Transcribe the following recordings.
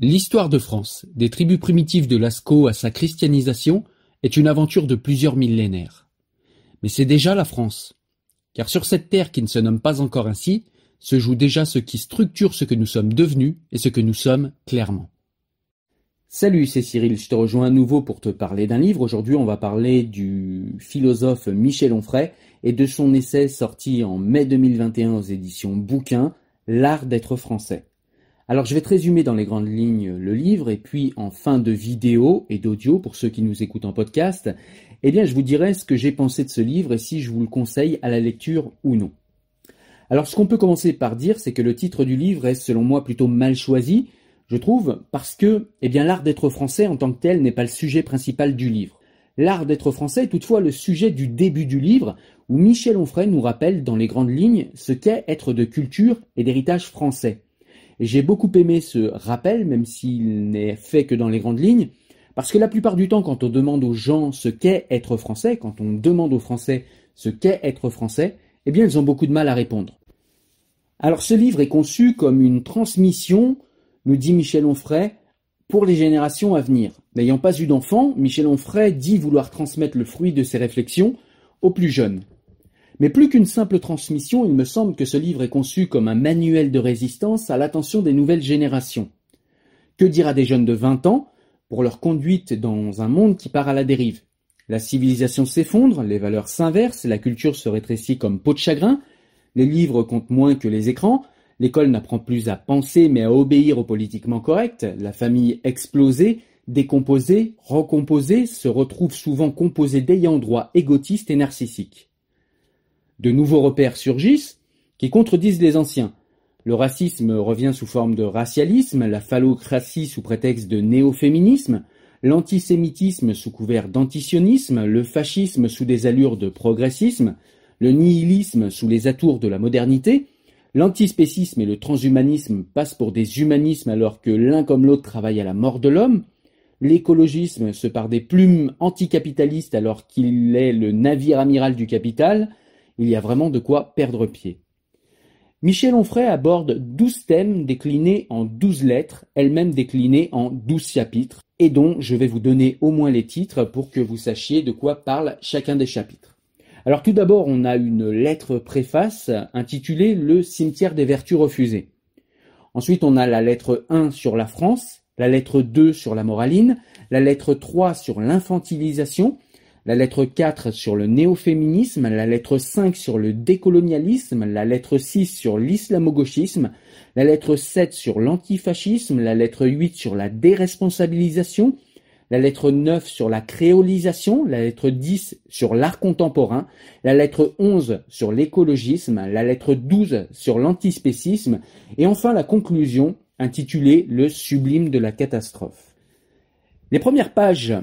L'histoire de France, des tribus primitives de Lascaux à sa christianisation, est une aventure de plusieurs millénaires. Mais c'est déjà la France. Car sur cette terre qui ne se nomme pas encore ainsi, se joue déjà ce qui structure ce que nous sommes devenus et ce que nous sommes clairement. Salut, c'est Cyril, je te rejoins à nouveau pour te parler d'un livre. Aujourd'hui, on va parler du philosophe Michel Onfray et de son essai sorti en mai 2021 aux éditions Bouquin, L'art d'être français. Alors je vais te résumer dans les grandes lignes le livre et puis en fin de vidéo et d'audio pour ceux qui nous écoutent en podcast, eh bien je vous dirai ce que j'ai pensé de ce livre et si je vous le conseille à la lecture ou non. Alors ce qu'on peut commencer par dire, c'est que le titre du livre est selon moi plutôt mal choisi, je trouve, parce que eh bien l'art d'être français en tant que tel n'est pas le sujet principal du livre. L'art d'être français est toutefois le sujet du début du livre, où Michel Onfray nous rappelle dans les grandes lignes ce qu'est être de culture et d'héritage français. J'ai beaucoup aimé ce rappel, même s'il n'est fait que dans les grandes lignes, parce que la plupart du temps, quand on demande aux gens ce qu'est être français, quand on demande aux Français ce qu'est être français, eh bien ils ont beaucoup de mal à répondre. Alors ce livre est conçu comme une transmission, nous dit Michel Onfray, pour les générations à venir. N'ayant pas eu d'enfant, Michel Onfray dit vouloir transmettre le fruit de ses réflexions aux plus jeunes. Mais plus qu'une simple transmission, il me semble que ce livre est conçu comme un manuel de résistance à l'attention des nouvelles générations. Que dire à des jeunes de 20 ans pour leur conduite dans un monde qui part à la dérive? La civilisation s'effondre, les valeurs s'inversent, la culture se rétrécit comme peau de chagrin, les livres comptent moins que les écrans, l'école n'apprend plus à penser mais à obéir au politiquement correct, la famille explosée, décomposée, recomposée, se retrouve souvent composée d'ayants droit égotistes et narcissiques. De nouveaux repères surgissent qui contredisent les anciens. Le racisme revient sous forme de racialisme, la phallocratie sous prétexte de néo-féminisme, l'antisémitisme sous couvert d'antisionisme, le fascisme sous des allures de progressisme, le nihilisme sous les atours de la modernité, l'antispécisme et le transhumanisme passent pour des humanismes alors que l'un comme l'autre travaille à la mort de l'homme, l'écologisme se part des plumes anticapitalistes alors qu'il est le navire amiral du capital, il y a vraiment de quoi perdre pied. Michel Onfray aborde douze thèmes déclinés en douze lettres, elles-mêmes déclinées en douze chapitres, et dont je vais vous donner au moins les titres pour que vous sachiez de quoi parle chacun des chapitres. Alors tout d'abord, on a une lettre préface intitulée Le cimetière des vertus refusées. Ensuite, on a la lettre 1 sur la France, la lettre 2 sur la moraline, la lettre 3 sur l'infantilisation, la lettre 4 sur le néo-féminisme, la lettre 5 sur le décolonialisme, la lettre 6 sur l'islamo-gauchisme, la lettre 7 sur l'antifascisme, la lettre 8 sur la déresponsabilisation, la lettre 9 sur la créolisation, la lettre 10 sur l'art contemporain, la lettre 11 sur l'écologisme, la lettre 12 sur l'antispécisme, et enfin la conclusion intitulé Le sublime de la catastrophe. Les premières pages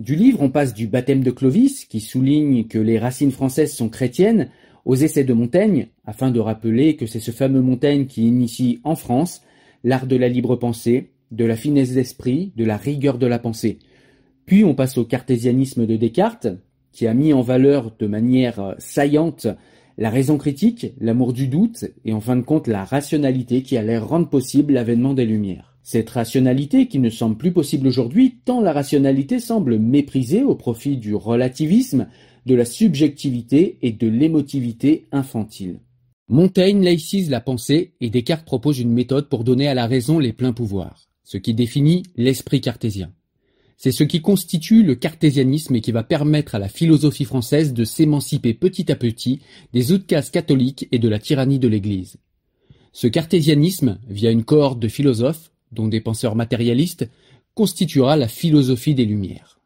du livre, on passe du baptême de Clovis, qui souligne que les racines françaises sont chrétiennes, aux essais de Montaigne, afin de rappeler que c'est ce fameux Montaigne qui initie en France l'art de la libre pensée, de la finesse d'esprit, de la rigueur de la pensée. Puis on passe au cartésianisme de Descartes, qui a mis en valeur de manière saillante la raison critique, l'amour du doute et en fin de compte la rationalité qui allait rendre possible l'avènement des Lumières. Cette rationalité qui ne semble plus possible aujourd'hui tant la rationalité semble méprisée au profit du relativisme, de la subjectivité et de l'émotivité infantile. Montaigne laïcise la pensée et Descartes propose une méthode pour donner à la raison les pleins pouvoirs, ce qui définit l'esprit cartésien. C'est ce qui constitue le cartésianisme et qui va permettre à la philosophie française de s'émanciper petit à petit des outcases catholiques et de la tyrannie de l'Église. Ce cartésianisme, via une cohorte de philosophes, dont des penseurs matérialistes, constituera la philosophie des Lumières.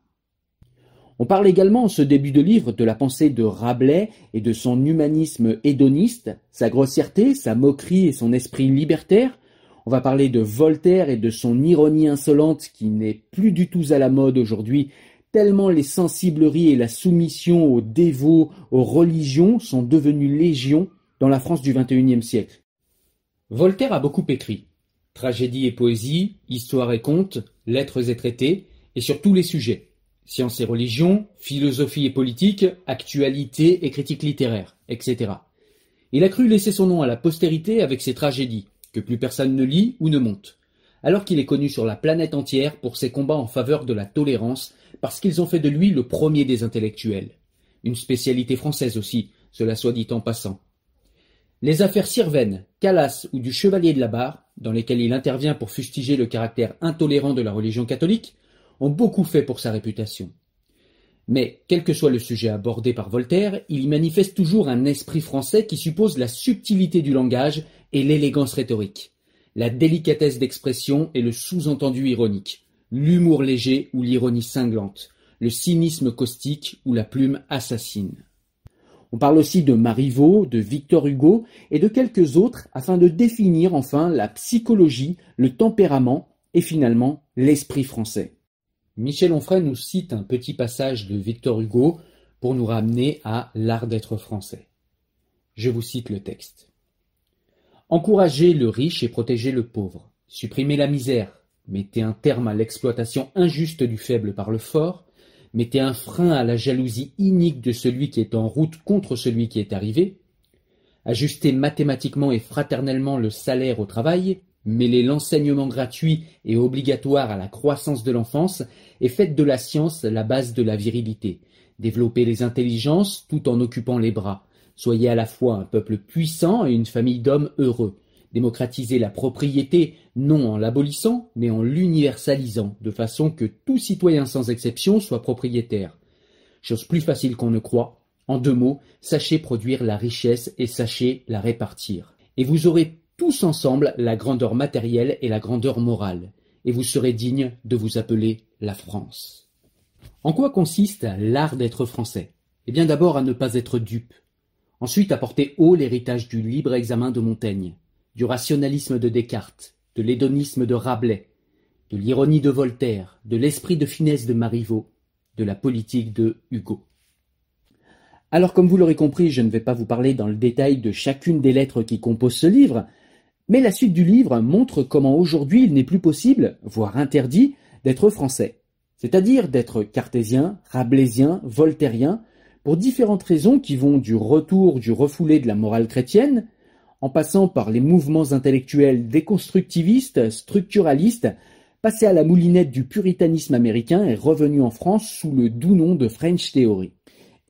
On parle également en ce début de livre de la pensée de Rabelais et de son humanisme hédoniste, sa grossièreté, sa moquerie et son esprit libertaire, on va parler de Voltaire et de son ironie insolente qui n'est plus du tout à la mode aujourd'hui, tellement les sensibleries et la soumission aux dévots, aux religions sont devenues légion dans la France du XXIe siècle. Voltaire a beaucoup écrit. Tragédie et poésie, histoire et contes, lettres et traités, et sur tous les sujets. Science et religion, philosophie et politique, actualité et critique littéraire, etc. Il a cru laisser son nom à la postérité avec ses tragédies, que plus personne ne lit ou ne monte, alors qu'il est connu sur la planète entière pour ses combats en faveur de la tolérance, parce qu'ils ont fait de lui le premier des intellectuels. Une spécialité française aussi, cela soit dit en passant. Les affaires Sirven, Calas ou du Chevalier de la Barre, dans lesquelles il intervient pour fustiger le caractère intolérant de la religion catholique, ont beaucoup fait pour sa réputation. Mais, quel que soit le sujet abordé par Voltaire, il y manifeste toujours un esprit français qui suppose la subtilité du langage et l'élégance rhétorique, la délicatesse d'expression et le sous-entendu ironique, l'humour léger ou l'ironie cinglante, le cynisme caustique ou la plume assassine. On parle aussi de Marivaux, de Victor Hugo et de quelques autres afin de définir enfin la psychologie, le tempérament et finalement l'esprit français. Michel Onfray nous cite un petit passage de Victor Hugo pour nous ramener à l'art d'être français. Je vous cite le texte. Encouragez le riche et protégez le pauvre. Supprimez la misère. Mettez un terme à l'exploitation injuste du faible par le fort. Mettez un frein à la jalousie inique de celui qui est en route contre celui qui est arrivé. Ajustez mathématiquement et fraternellement le salaire au travail Mêlez l'enseignement gratuit et obligatoire à la croissance de l'enfance et faites de la science la base de la virilité. Développez les intelligences tout en occupant les bras. Soyez à la fois un peuple puissant et une famille d'hommes heureux. Démocratisez la propriété, non en l'abolissant, mais en l'universalisant, de façon que tout citoyen sans exception soit propriétaire. Chose plus facile qu'on ne croit. En deux mots, sachez produire la richesse et sachez la répartir. Et vous aurez tous ensemble la grandeur matérielle et la grandeur morale, et vous serez digne de vous appeler la France. En quoi consiste l'art d'être français? Eh bien d'abord à ne pas être dupe, ensuite à porter haut l'héritage du libre examen de Montaigne, du rationalisme de Descartes, de l'hédonisme de Rabelais, de l'ironie de Voltaire, de l'esprit de finesse de Marivaux, de la politique de Hugo. Alors comme vous l'aurez compris, je ne vais pas vous parler dans le détail de chacune des lettres qui composent ce livre, mais la suite du livre montre comment aujourd'hui il n'est plus possible, voire interdit, d'être français, c'est-à-dire d'être cartésien, rabelaisien, voltairien, pour différentes raisons qui vont du retour du refoulé de la morale chrétienne, en passant par les mouvements intellectuels déconstructivistes, structuralistes, passé à la moulinette du puritanisme américain et revenu en France sous le doux nom de French Theory.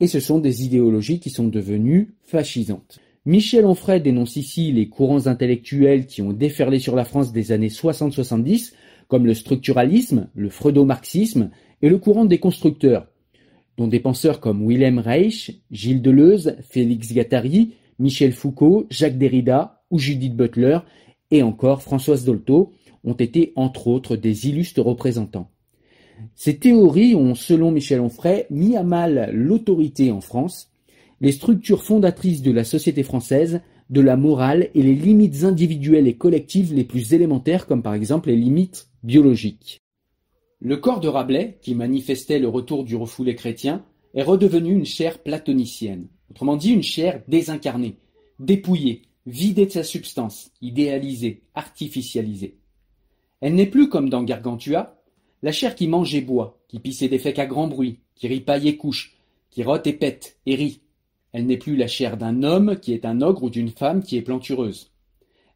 Et ce sont des idéologies qui sont devenues fascisantes. Michel Onfray dénonce ici les courants intellectuels qui ont déferlé sur la France des années 60-70, comme le structuralisme, le freudo-marxisme et le courant des constructeurs, dont des penseurs comme Wilhelm Reich, Gilles Deleuze, Félix Guattari, Michel Foucault, Jacques Derrida ou Judith Butler, et encore Françoise Dolto, ont été entre autres des illustres représentants. Ces théories ont, selon Michel Onfray, mis à mal l'autorité en France, les structures fondatrices de la société française, de la morale et les limites individuelles et collectives les plus élémentaires comme par exemple les limites biologiques. Le corps de Rabelais, qui manifestait le retour du refoulé chrétien, est redevenu une chair platonicienne, autrement dit une chair désincarnée, dépouillée, vidée de sa substance, idéalisée, artificialisée. Elle n'est plus comme dans Gargantua, la chair qui mange et boit, qui pisse et défèque à grand bruit, qui ripaille et couche, qui rote et pète et rit. Elle n'est plus la chair d'un homme qui est un ogre ou d'une femme qui est plantureuse.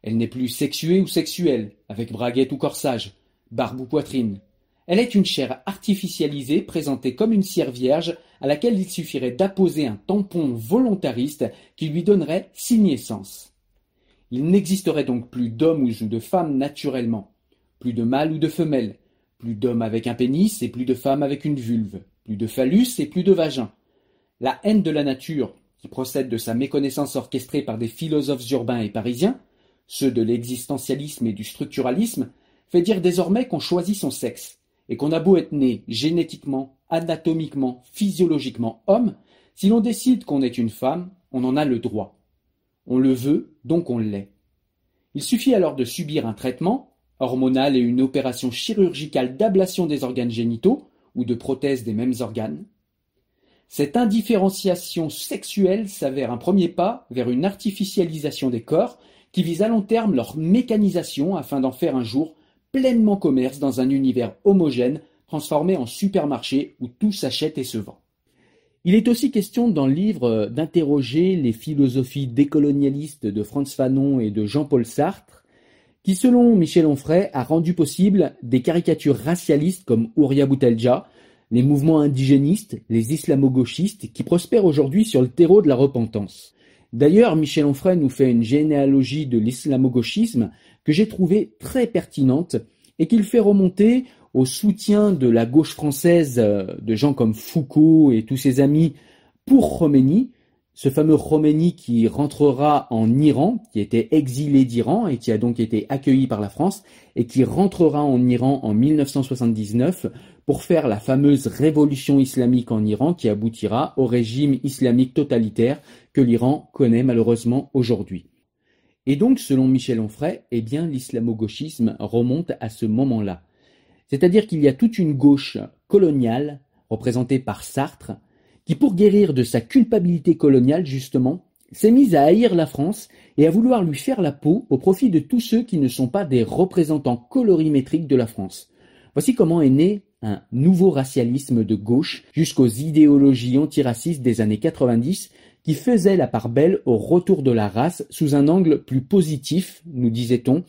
Elle n'est plus sexuée ou sexuelle, avec braguette ou corsage, barbe ou poitrine. Elle est une chair artificialisée présentée comme une cire vierge à laquelle il suffirait d'apposer un tampon volontariste qui lui donnerait sens. Il n'existerait donc plus d'homme ou de femme naturellement, plus de mâle ou de femelle, plus d'hommes avec un pénis et plus de femmes avec une vulve, plus de phallus et plus de vagin. La haine de la nature, qui procède de sa méconnaissance orchestrée par des philosophes urbains et parisiens, ceux de l'existentialisme et du structuralisme, fait dire désormais qu'on choisit son sexe, et qu'on a beau être né génétiquement, anatomiquement, physiologiquement homme, si l'on décide qu'on est une femme, on en a le droit. On le veut, donc on l'est. Il suffit alors de subir un traitement, hormonale et une opération chirurgicale d'ablation des organes génitaux ou de prothèse des mêmes organes. Cette indifférenciation sexuelle s'avère un premier pas vers une artificialisation des corps qui vise à long terme leur mécanisation afin d'en faire un jour pleinement commerce dans un univers homogène transformé en supermarché où tout s'achète et se vend. Il est aussi question dans le livre d'interroger les philosophies décolonialistes de Franz Fanon et de Jean-Paul Sartre qui selon Michel Onfray a rendu possible des caricatures racialistes comme Ouria Boutelja, les mouvements indigénistes, les islamo-gauchistes qui prospèrent aujourd'hui sur le terreau de la repentance. D'ailleurs, Michel Onfray nous fait une généalogie de l'islamo-gauchisme que j'ai trouvée très pertinente et qu'il fait remonter au soutien de la gauche française euh, de gens comme Foucault et tous ses amis pour Khomeini, ce fameux Khomeini qui rentrera en Iran, qui était exilé d'Iran et qui a donc été accueilli par la France, et qui rentrera en Iran en 1979 pour faire la fameuse révolution islamique en Iran qui aboutira au régime islamique totalitaire que l'Iran connaît malheureusement aujourd'hui. Et donc, selon Michel Onfray, eh bien, l'islamo-gauchisme remonte à ce moment-là. C'est-à-dire qu'il y a toute une gauche coloniale, représentée par Sartre, qui, pour guérir de sa culpabilité coloniale, justement, s'est mise à haïr la France et à vouloir lui faire la peau au profit de tous ceux qui ne sont pas des représentants colorimétriques de la France. Voici comment est né un nouveau racialisme de gauche jusqu'aux idéologies antiracistes des années 90 qui faisaient la part belle au retour de la race sous un angle plus positif, nous disait-on,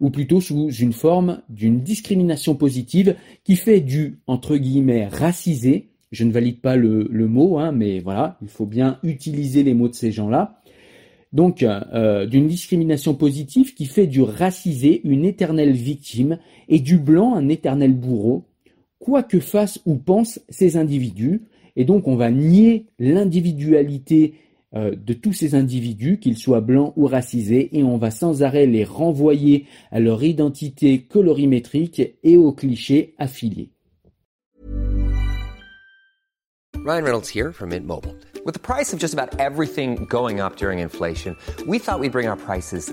ou plutôt sous une forme d'une discrimination positive qui fait du, entre guillemets, racisé je ne valide pas le, mot, hein, mais voilà, il faut bien utiliser les mots de ces gens-là. Donc, euh, d'une discrimination positive qui fait du racisé une éternelle victime et du blanc un éternel bourreau, quoi que fassent ou pensent ces individus. Et donc, on va nier l'individualité euh, de tous ces individus, qu'ils soient blancs ou racisés, et on va sans arrêt les renvoyer à leur identité colorimétrique et aux clichés affiliés. Ryan Reynolds here from Mint Mobile. With the price of just about everything going up during inflation, we thought we'd bring our prices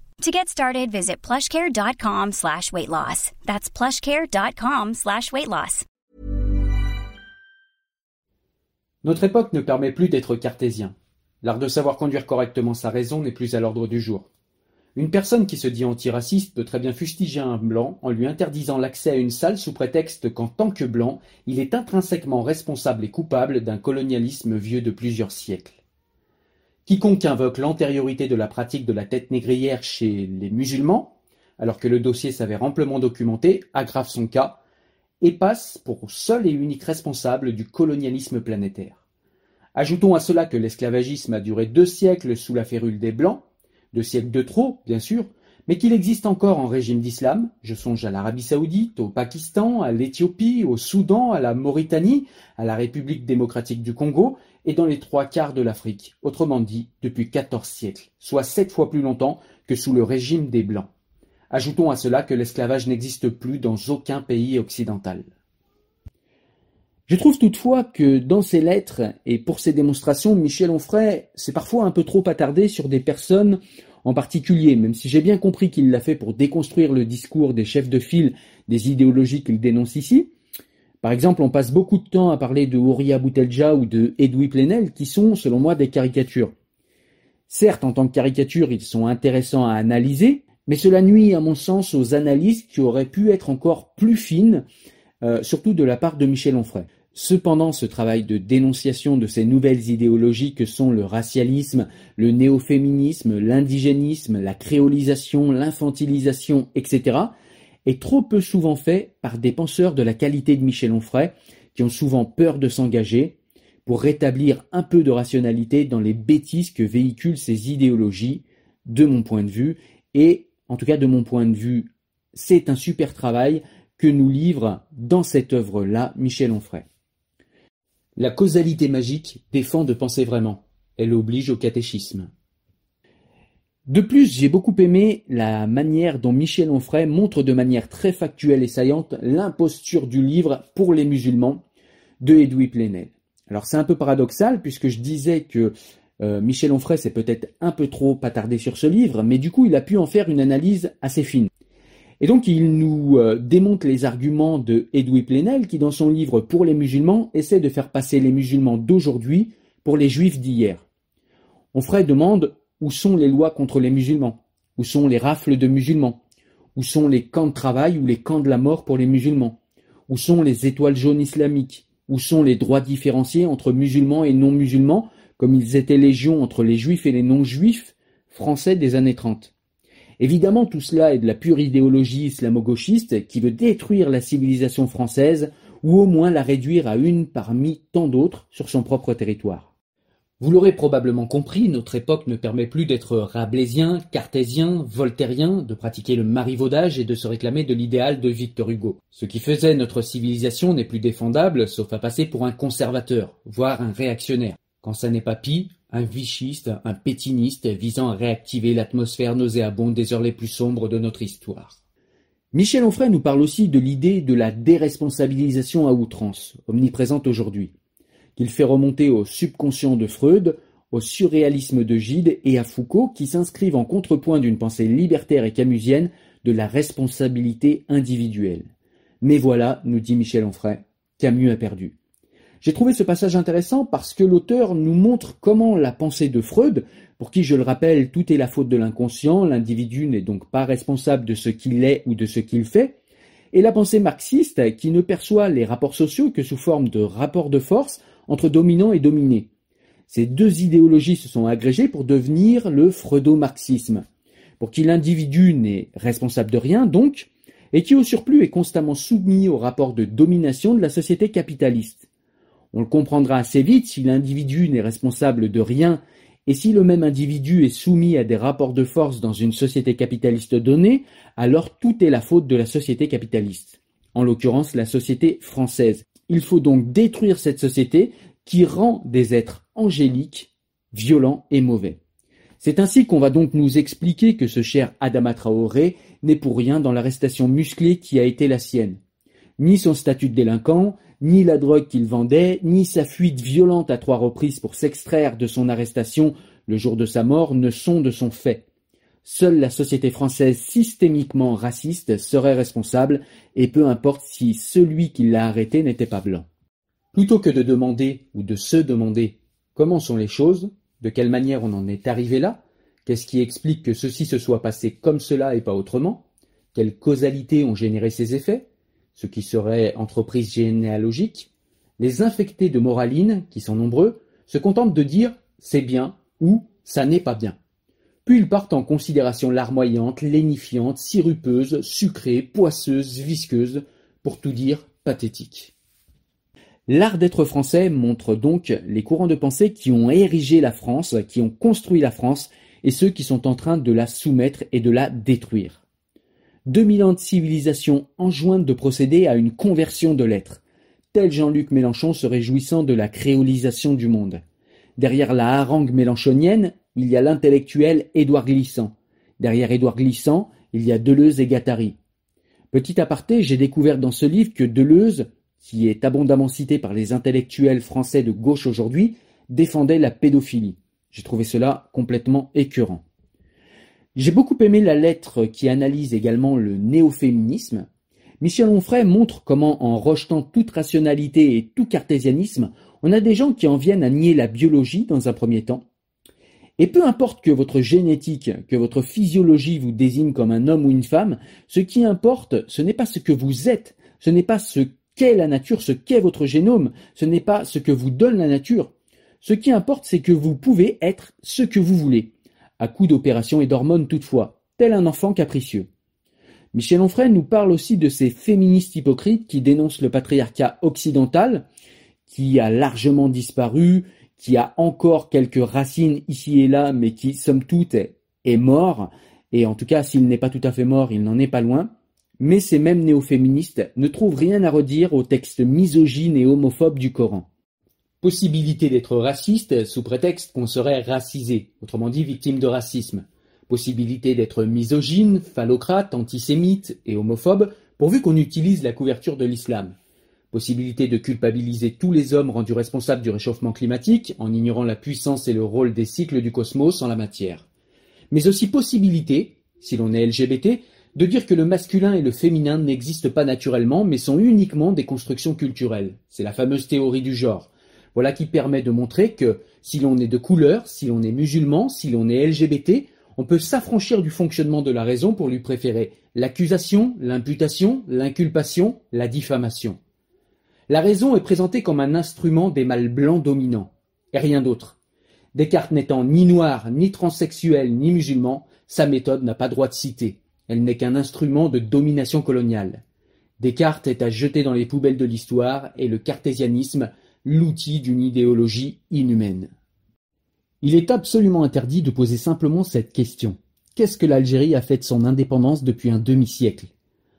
To get started, visit plushcare.com slash weight loss. That's plushcare.com slash weight loss. Notre époque ne permet plus d'être cartésien. L'art de savoir conduire correctement sa raison n'est plus à l'ordre du jour. Une personne qui se dit antiraciste peut très bien fustiger un blanc en lui interdisant l'accès à une salle sous prétexte qu'en tant que blanc, il est intrinsèquement responsable et coupable d'un colonialisme vieux de plusieurs siècles. Quiconque invoque l'antériorité de la pratique de la tête négrière chez les musulmans, alors que le dossier s'avère amplement documenté, aggrave son cas et passe pour seul et unique responsable du colonialisme planétaire. Ajoutons à cela que l'esclavagisme a duré deux siècles sous la férule des Blancs, deux siècles de trop, bien sûr, mais qu'il existe encore en régime d'islam, je songe à l'Arabie saoudite, au Pakistan, à l'Éthiopie, au Soudan, à la Mauritanie, à la République démocratique du Congo, et dans les trois quarts de l'Afrique, autrement dit depuis quatorze siècles, soit sept fois plus longtemps que sous le régime des Blancs. Ajoutons à cela que l'esclavage n'existe plus dans aucun pays occidental. Je trouve toutefois que dans ses lettres et pour ses démonstrations, Michel Onfray s'est parfois un peu trop attardé sur des personnes en particulier, même si j'ai bien compris qu'il l'a fait pour déconstruire le discours des chefs de file des idéologies qu'il dénonce ici. Par exemple, on passe beaucoup de temps à parler de Ouria Boutelja ou de Edoui Plenel, qui sont, selon moi, des caricatures. Certes, en tant que caricatures, ils sont intéressants à analyser, mais cela nuit, à mon sens, aux analyses qui auraient pu être encore plus fines, euh, surtout de la part de Michel Onfray. Cependant, ce travail de dénonciation de ces nouvelles idéologies que sont le racialisme, le néo-féminisme, l'indigénisme, la créolisation, l'infantilisation, etc., est trop peu souvent fait par des penseurs de la qualité de Michel Onfray, qui ont souvent peur de s'engager, pour rétablir un peu de rationalité dans les bêtises que véhiculent ces idéologies, de mon point de vue, et en tout cas de mon point de vue, c'est un super travail que nous livre dans cette œuvre-là Michel Onfray. La causalité magique défend de penser vraiment. Elle oblige au catéchisme. De plus, j'ai beaucoup aimé la manière dont Michel Onfray montre de manière très factuelle et saillante l'imposture du livre pour les musulmans de Edoui Plenel. Alors c'est un peu paradoxal puisque je disais que euh, Michel Onfray s'est peut-être un peu trop attardé sur ce livre, mais du coup il a pu en faire une analyse assez fine. Et donc il nous euh, démonte les arguments de Edoui Plenel qui dans son livre Pour les musulmans essaie de faire passer les musulmans d'aujourd'hui pour les juifs d'hier. Onfray demande où sont les lois contre les musulmans? Où sont les rafles de musulmans? Où sont les camps de travail ou les camps de la mort pour les musulmans? Où sont les étoiles jaunes islamiques? Où sont les droits différenciés entre musulmans et non musulmans comme ils étaient légion entre les juifs et les non-juifs français des années 30 Évidemment, tout cela est de la pure idéologie islamo-gauchiste qui veut détruire la civilisation française ou au moins la réduire à une parmi tant d'autres sur son propre territoire. Vous l'aurez probablement compris, notre époque ne permet plus d'être rabelaisien, cartésien, voltairien, de pratiquer le marivaudage et de se réclamer de l'idéal de Victor Hugo. Ce qui faisait notre civilisation n'est plus défendable, sauf à passer pour un conservateur, voire un réactionnaire. Quand ça n'est pas pis, un vichiste, un pétiniste visant à réactiver l'atmosphère nauséabonde des heures les plus sombres de notre histoire. Michel Onfray nous parle aussi de l'idée de la déresponsabilisation à outrance, omniprésente aujourd'hui, qu'il fait remonter au subconscient de Freud, au surréalisme de Gide et à Foucault qui s'inscrivent en contrepoint d'une pensée libertaire et camusienne de la responsabilité individuelle. Mais voilà, nous dit Michel Onfray, Camus a perdu. J'ai trouvé ce passage intéressant parce que l'auteur nous montre comment la pensée de Freud, pour qui je le rappelle tout est la faute de l'inconscient, l'individu n'est donc pas responsable de ce qu'il est ou de ce qu'il fait, et la pensée marxiste qui ne perçoit les rapports sociaux que sous forme de rapports de force entre dominants et dominés. Ces deux idéologies se sont agrégées pour devenir le freudo-marxisme, pour qui l'individu n'est responsable de rien donc, et qui au surplus est constamment soumis aux rapports de domination de la société capitaliste. On le comprendra assez vite si l'individu n'est responsable de rien et si le même individu est soumis à des rapports de force dans une société capitaliste donnée, alors tout est la faute de la société capitaliste, en l'occurrence la société française. Il faut donc détruire cette société qui rend des êtres angéliques, violents et mauvais. C'est ainsi qu'on va donc nous expliquer que ce cher Adama Traoré n'est pour rien dans l'arrestation musclée qui a été la sienne. Ni son statut de délinquant, ni la drogue qu'il vendait, ni sa fuite violente à trois reprises pour s'extraire de son arrestation le jour de sa mort ne sont de son fait. Seule la société française systémiquement raciste serait responsable, et peu importe si celui qui l'a arrêté n'était pas blanc. Plutôt que de demander ou de se demander comment sont les choses, de quelle manière on en est arrivé là, qu'est-ce qui explique que ceci se soit passé comme cela et pas autrement, quelles causalités ont généré ces effets, ce qui serait entreprise généalogique, les infectés de moraline, qui sont nombreux, se contentent de dire c'est bien ou ça n'est pas bien. Puis ils partent en considération larmoyante, lénifiante, sirupeuse, sucrée, poisseuse, visqueuse, pour tout dire pathétique. L'art d'être français montre donc les courants de pensée qui ont érigé la France, qui ont construit la France, et ceux qui sont en train de la soumettre et de la détruire. 2000 ans de civilisation enjointent de procéder à une conversion de l'être, tel Jean-Luc Mélenchon se réjouissant de la créolisation du monde. Derrière la harangue mélenchonienne, il y a l'intellectuel Édouard Glissant. Derrière Édouard Glissant, il y a Deleuze et Gattari. Petit aparté, j'ai découvert dans ce livre que Deleuze, qui est abondamment cité par les intellectuels français de gauche aujourd'hui, défendait la pédophilie. J'ai trouvé cela complètement écœurant. J'ai beaucoup aimé la lettre qui analyse également le néo-féminisme. Michel Onfray montre comment, en rejetant toute rationalité et tout cartésianisme, on a des gens qui en viennent à nier la biologie dans un premier temps, et peu importe que votre génétique, que votre physiologie vous désigne comme un homme ou une femme, ce qui importe, ce n'est pas ce que vous êtes, ce n'est pas ce qu'est la nature, ce qu'est votre génome, ce n'est pas ce que vous donne la nature. Ce qui importe, c'est que vous pouvez être ce que vous voulez, à coup d'opérations et d'hormones toutefois, tel un enfant capricieux. Michel Onfray nous parle aussi de ces féministes hypocrites qui dénoncent le patriarcat occidental, qui a largement disparu, qui a encore quelques racines ici et là, mais qui, somme toute, est, mort, et en tout cas, s'il n'est pas tout à fait mort, il n'en est pas loin, mais ces mêmes néo-féministes ne trouvent rien à redire au texte misogyne et homophobe du Coran. Possibilité d'être raciste sous prétexte qu'on serait racisé, autrement dit victime de racisme. Possibilité d'être misogyne, phallocrate, antisémite et homophobe, pourvu qu'on utilise la couverture de l'islam possibilité de culpabiliser tous les hommes rendus responsables du réchauffement climatique en ignorant la puissance et le rôle des cycles du cosmos en la matière. Mais aussi possibilité, si l'on est LGBT, de dire que le masculin et le féminin n'existent pas naturellement mais sont uniquement des constructions culturelles. C'est la fameuse théorie du genre. Voilà qui permet de montrer que si l'on est de couleur, si l'on est musulman, si l'on est LGBT, on peut s'affranchir du fonctionnement de la raison pour lui préférer l'accusation, l'imputation, l'inculpation, la diffamation. La raison est présentée comme un instrument des mâles blancs dominants, et rien d'autre. Descartes n'étant ni noir, ni transsexuel, ni musulman, sa méthode n'a pas droit de citer. Elle n'est qu'un instrument de domination coloniale. Descartes est à jeter dans les poubelles de l'histoire et le cartésianisme, l'outil d'une idéologie inhumaine. Il est absolument interdit de poser simplement cette question. Qu'est-ce que l'Algérie a fait de son indépendance depuis un demi-siècle?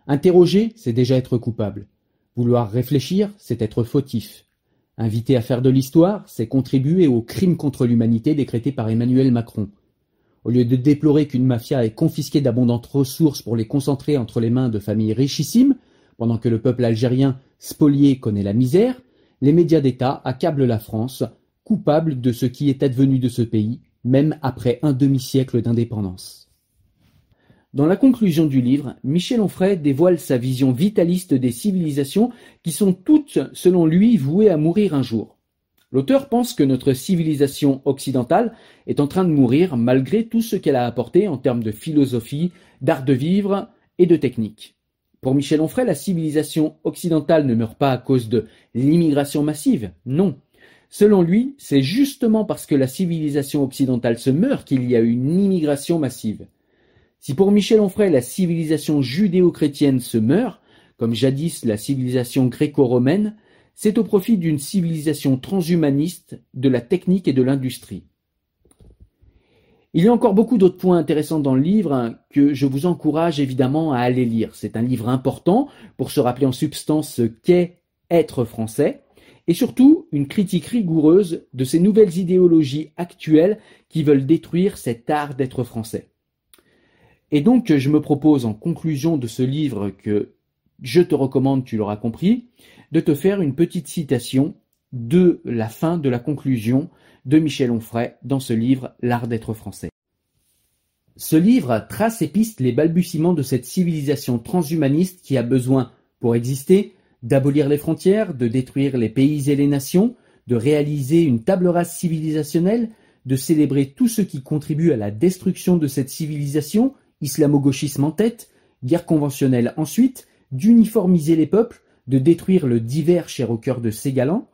Interroger, c'est déjà être coupable. Vouloir réfléchir, c'est être fautif. Inviter à faire de l'histoire, c'est contribuer au crime contre l'humanité décrété par Emmanuel Macron. Au lieu de déplorer qu'une mafia ait confisqué d'abondantes ressources pour les concentrer entre les mains de familles richissimes, pendant que le peuple algérien spolié connaît la misère, les médias d'État accablent la France, coupable de ce qui est advenu de ce pays, même après un demi-siècle d'indépendance. Dans la conclusion du livre, Michel Onfray dévoile sa vision vitaliste des civilisations qui sont toutes, selon lui, vouées à mourir un jour. L'auteur pense que notre civilisation occidentale est en train de mourir malgré tout ce qu'elle a apporté en termes de philosophie, d'art de vivre et de technique. Pour Michel Onfray, la civilisation occidentale ne meurt pas à cause de l'immigration massive, non. Selon lui, c'est justement parce que la civilisation occidentale se meurt qu'il y a une immigration massive. Si pour Michel Onfray la civilisation judéo-chrétienne se meurt, comme jadis la civilisation gréco-romaine, c'est au profit d'une civilisation transhumaniste, de la technique et de l'industrie. Il y a encore beaucoup d'autres points intéressants dans le livre hein, que je vous encourage évidemment à aller lire. C'est un livre important pour se rappeler en substance ce qu'est être français et surtout une critique rigoureuse de ces nouvelles idéologies actuelles qui veulent détruire cet art d'être français. Et donc, je me propose en conclusion de ce livre que je te recommande, tu l'auras compris, de te faire une petite citation de la fin de la conclusion de Michel Onfray dans ce livre L'art d'être français. Ce livre trace et piste les balbutiements de cette civilisation transhumaniste qui a besoin, pour exister, d'abolir les frontières, de détruire les pays et les nations, de réaliser une table rase civilisationnelle, de célébrer tout ce qui contribue à la destruction de cette civilisation, islamo-gauchisme en tête, guerre conventionnelle ensuite, d'uniformiser les peuples, de détruire le divers cher au cœur de ces galants,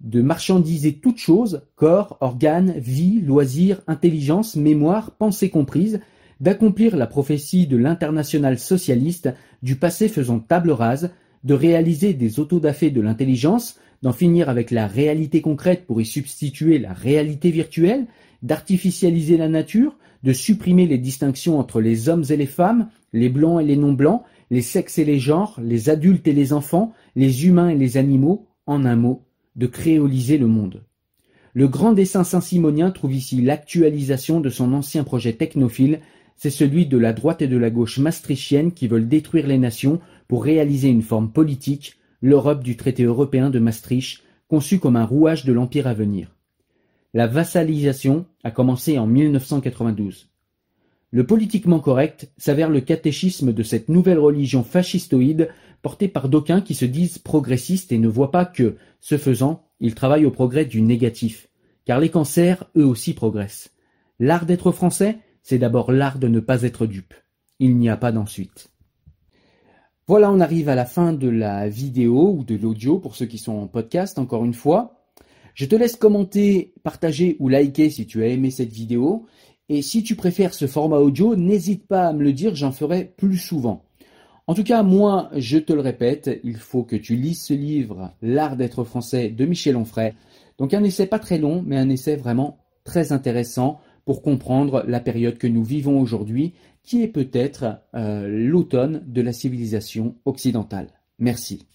de marchandiser toute chose, corps, organes, vie, loisirs, intelligence, mémoire, pensée comprise, d'accomplir la prophétie de l'international socialiste, du passé faisant table rase, de réaliser des autodafés de l'intelligence, d'en finir avec la réalité concrète pour y substituer la réalité virtuelle, d'artificialiser la nature, de supprimer les distinctions entre les hommes et les femmes, les blancs et les non-blancs, les sexes et les genres, les adultes et les enfants, les humains et les animaux, en un mot, de créoliser le monde. Le grand dessin saint-simonien trouve ici l'actualisation de son ancien projet technophile, c'est celui de la droite et de la gauche maastrichtienne qui veulent détruire les nations pour réaliser une forme politique, l'Europe du traité européen de Maastricht, conçu comme un rouage de l'empire à venir. La vassalisation a commencé en 1992. Le politiquement correct s'avère le catéchisme de cette nouvelle religion fascistoïde portée par d'aucuns qui se disent progressistes et ne voient pas que, ce faisant, ils travaillent au progrès du négatif, car les cancers, eux aussi, progressent. L'art d'être français, c'est d'abord l'art de ne pas être dupe. Il n'y a pas d'ensuite. Voilà, on arrive à la fin de la vidéo ou de l'audio pour ceux qui sont en podcast, encore une fois. Je te laisse commenter, partager ou liker si tu as aimé cette vidéo. Et si tu préfères ce format audio, n'hésite pas à me le dire, j'en ferai plus souvent. En tout cas, moi, je te le répète, il faut que tu lises ce livre, L'art d'être français de Michel Onfray. Donc un essai pas très long, mais un essai vraiment très intéressant pour comprendre la période que nous vivons aujourd'hui, qui est peut-être euh, l'automne de la civilisation occidentale. Merci.